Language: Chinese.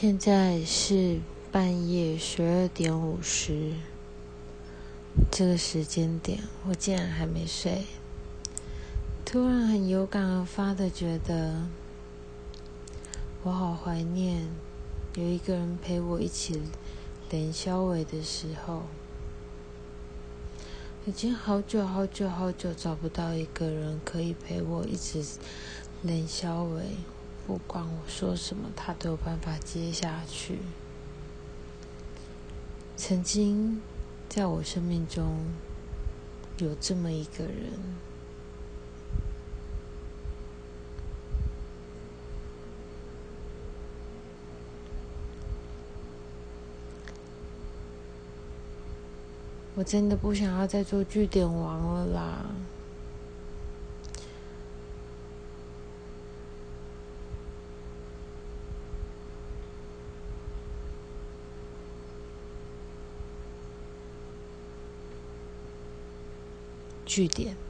现在是半夜十二点五十，这个时间点我竟然还没睡，突然很有感而发的觉得，我好怀念有一个人陪我一起连宵尾的时候，已经好久好久好久找不到一个人可以陪我一直连宵尾。不管我说什么，他都有办法接下去。曾经在我生命中有这么一个人，我真的不想要再做据点王了啦。据点。